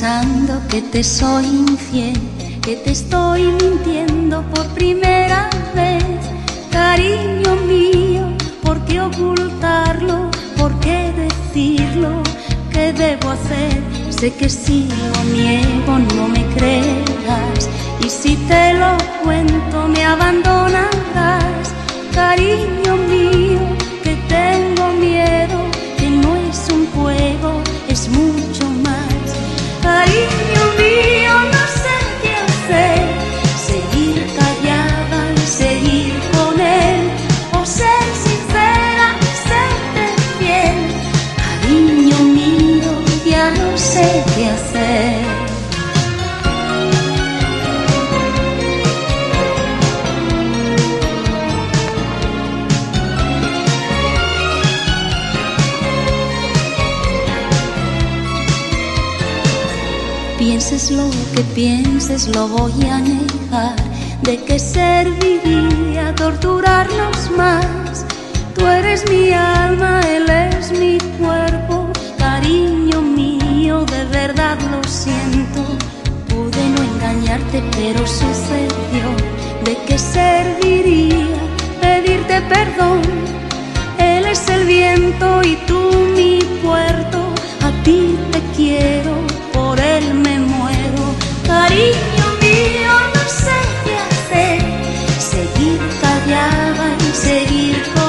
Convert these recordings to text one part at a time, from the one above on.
pensando que te soy infiel, que te estoy mintiendo por primera vez. Cariño mío, ¿por qué ocultarlo? ¿Por qué decirlo? ¿Qué debo hacer? Sé que si lo niego no me creerás y si te lo cuento me abandonarás. Cariño mío, lo voy a negar. ¿De qué serviría torturarnos más? Tú eres mi alma, él es mi cuerpo. Cariño mío, de verdad lo siento. Pude no engañarte, pero sucedió. ¿De qué serviría pedirte perdón? Él es el viento y tú mi puerto. A ti te quiero, Callada y seguir con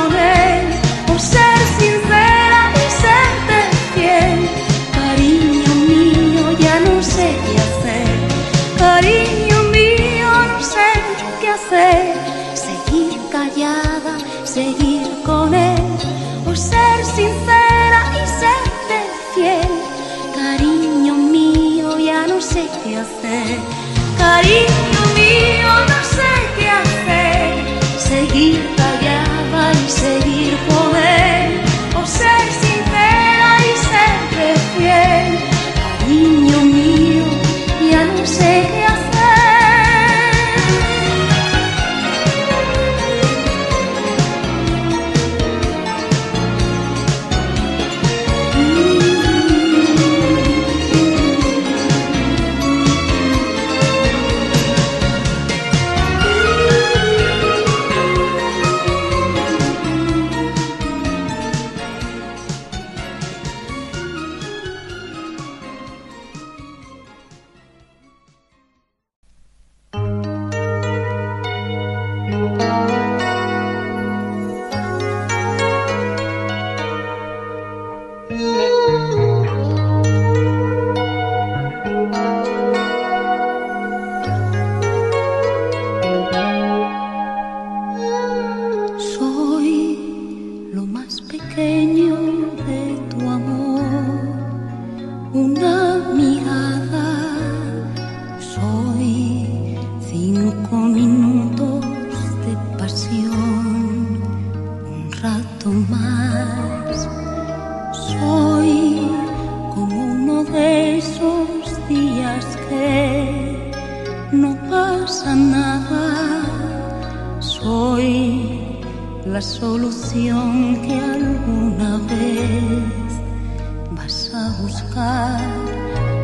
buscar.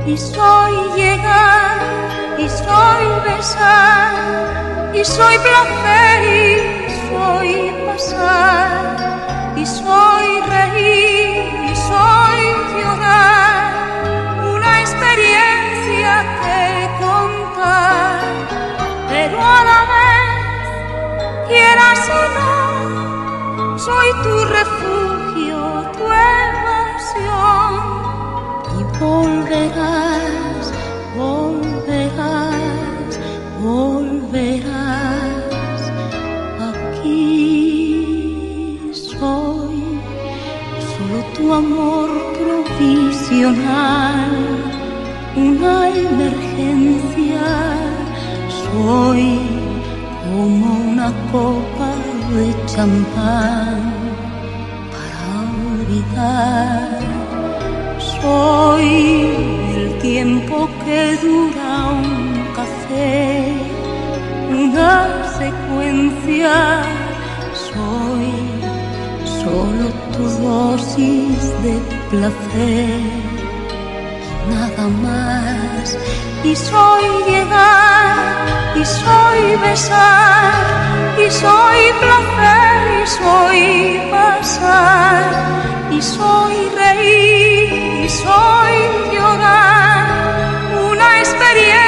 Y soy llegar, y soy besar, y soy placer, y soy pasar, y soy reír, y soy llorar. Una experiencia que contar, pero a la vez quieras o no, soy tu refugio, tu volverás, volverás, volverás. Aquí soy, solo tu amor provisional, una emergencia. Soy como una copa de champán para olvidar. Soy el tiempo que dura un café, una secuencia. Soy solo tu dosis de placer, nada jamás. Y soy llegar, y soy besar, y soy placer, y soy pasar, y soy reír, soy llorar. Una experiencia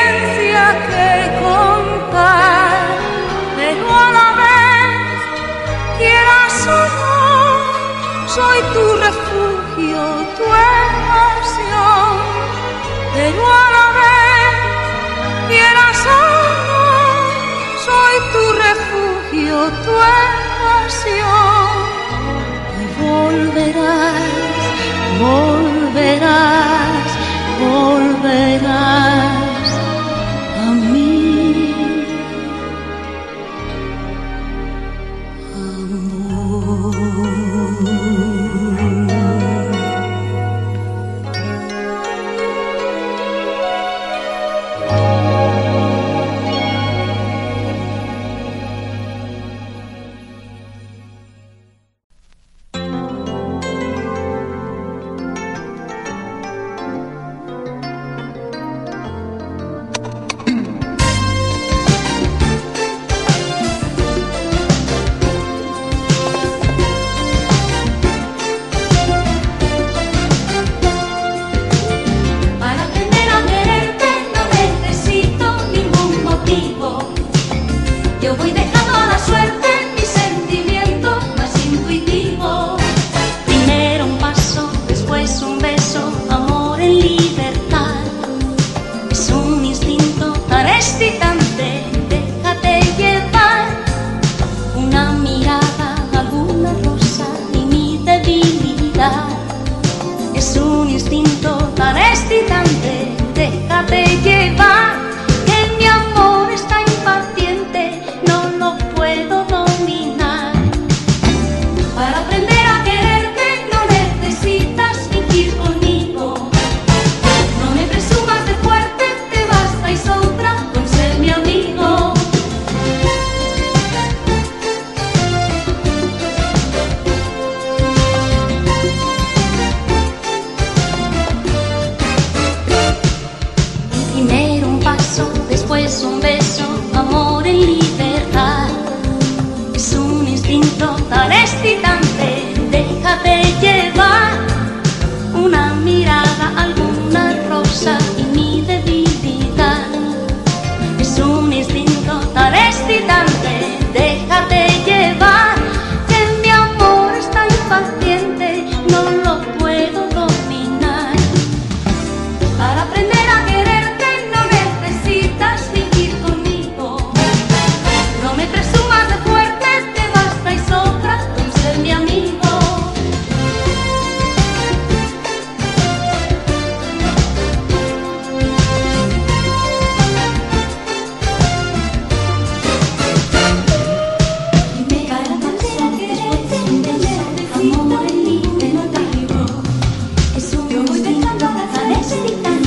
Sitana.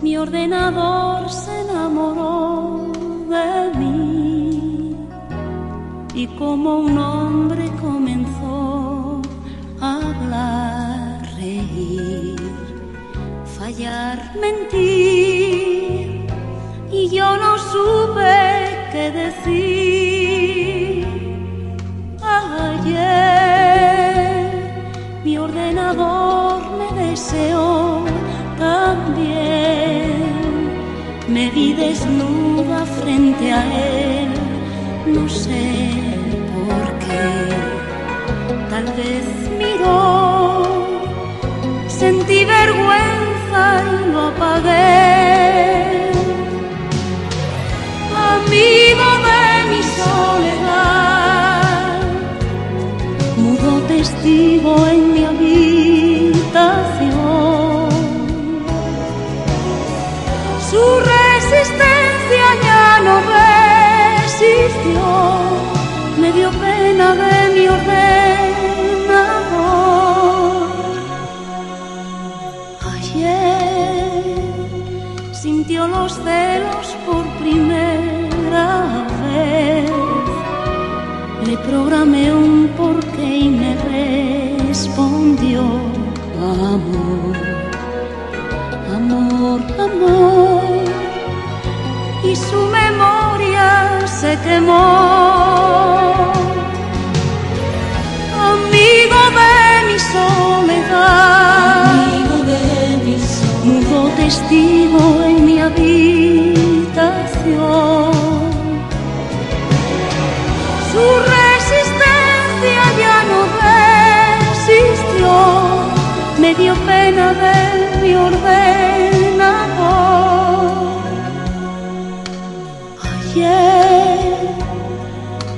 Mi ordenador se enamoró de mí. Y como un hombre comenzó a hablar, reír, fallar, mentir. Y yo no supe qué decir. Ayer mi ordenador también. Me vi desnuda frente a él, no sé por qué. Tal vez miró, sentí vergüenza y lo apagué. Su resistencia ya no resistió, me dio pena de mi ordenador. Ayer sintió los celos por primera vez. Le programé un porqué y me respondió amor, amor, amor. Y su memoria se quemó. Amigo de mi soledad, Amigo de mi sol, mudo testigo en mi habitación.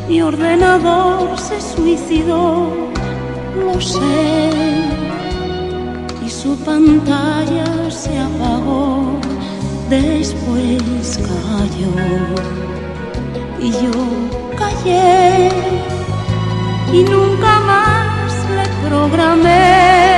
Mi ordenador se suicidó, lo sé, y su pantalla se apagó, después cayó y yo callé y nunca más le programé.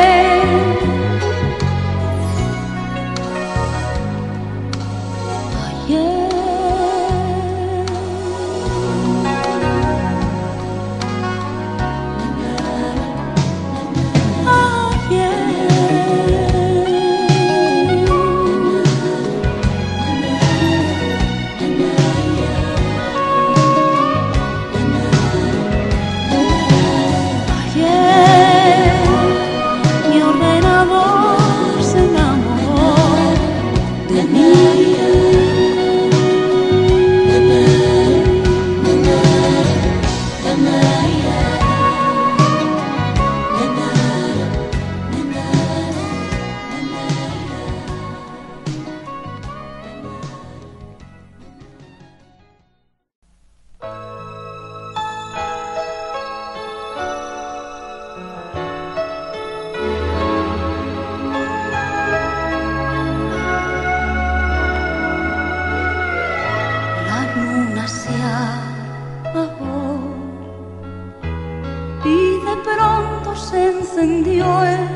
Pronto se encendió el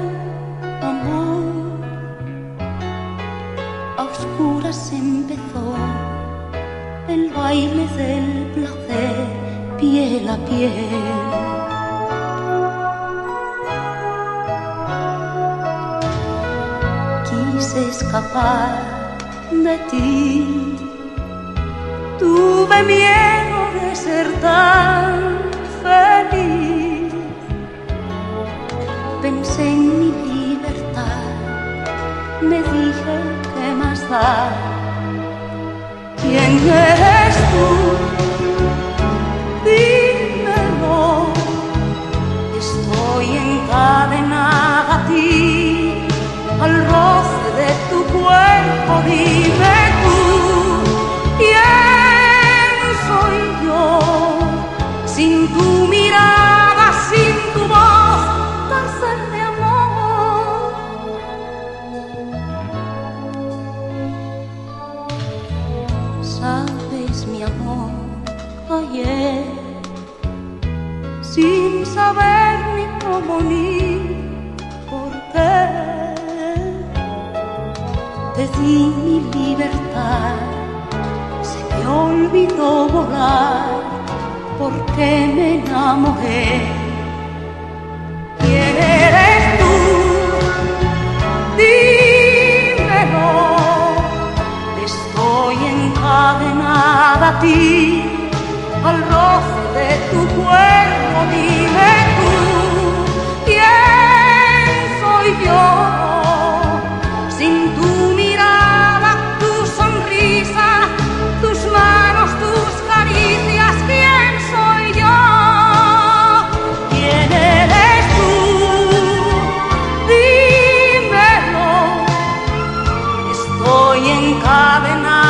amor. A oscuras empezó el baile del placer, piel a piel. Quise escapar de ti. Tuve miedo de ser tan feliz. Pensé en mi libertad, me dije qué más da. ¿Quién eres tú? Dímelo. Estoy encadenada a ti, al roce de tu cuerpo. Dime sapermi proponire perché de ti mi libertad se me olvidó volar porque me enamoré. ¿Quién eres tú? Dímelo. Estoy encadenada a ti, al roce de tu cuerpo, dime. coming out.